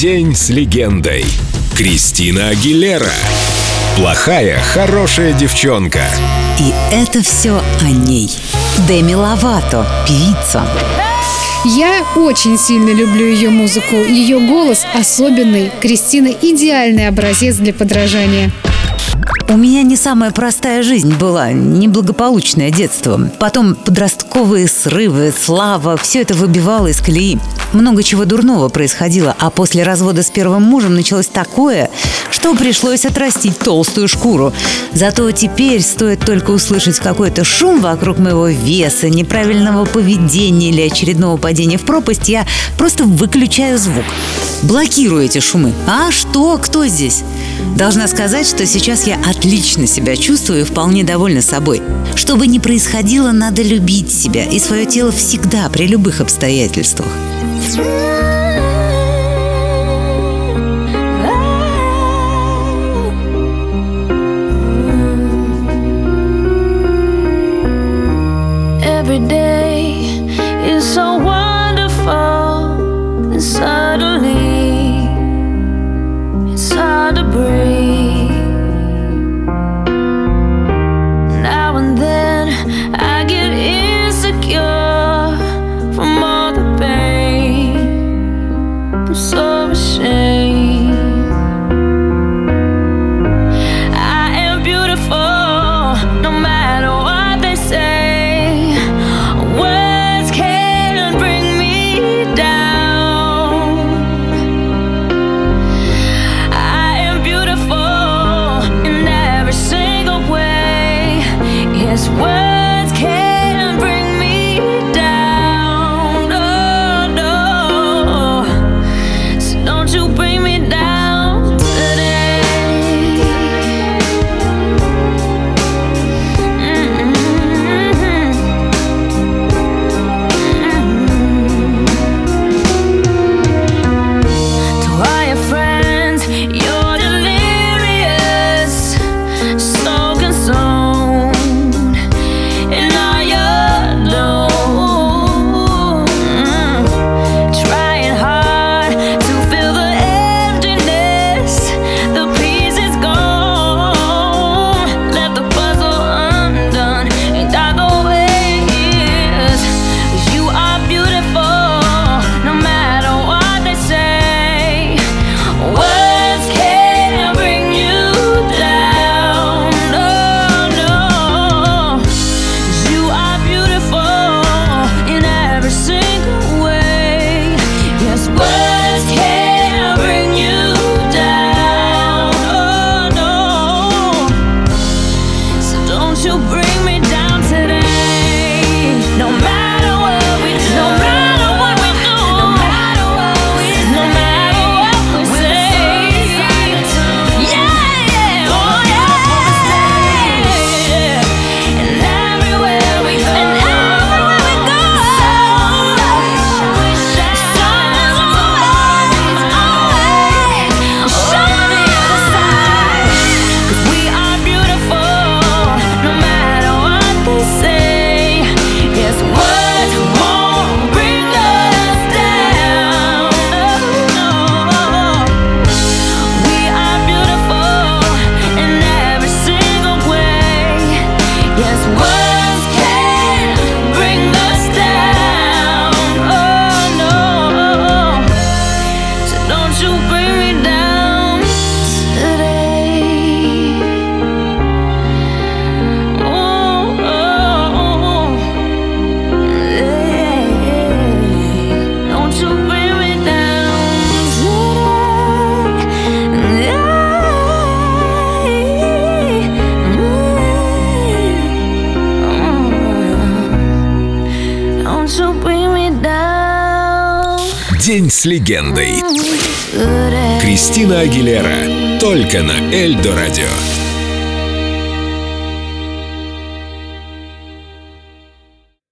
День с легендой. Кристина Агилера. Плохая, хорошая девчонка. И это все о ней. Деми Ловато, певица. Я очень сильно люблю ее музыку. Ее голос особенный. Кристина – идеальный образец для подражания. У меня не самая простая жизнь была, неблагополучное детство. Потом подростковые срывы, слава, все это выбивало из колеи. Много чего дурного происходило, а после развода с первым мужем началось такое, что пришлось отрастить толстую шкуру. Зато теперь стоит только услышать какой-то шум вокруг моего веса, неправильного поведения или очередного падения в пропасть, я просто выключаю звук. Блокирую эти шумы. А что? Кто здесь? Должна сказать, что сейчас я отлично себя чувствую и вполне довольна собой. Что бы ни происходило, надо любить себя и свое тело всегда, при любых обстоятельствах. Every day День с легендой. Кристина Агилера. Только на Эльдо радио.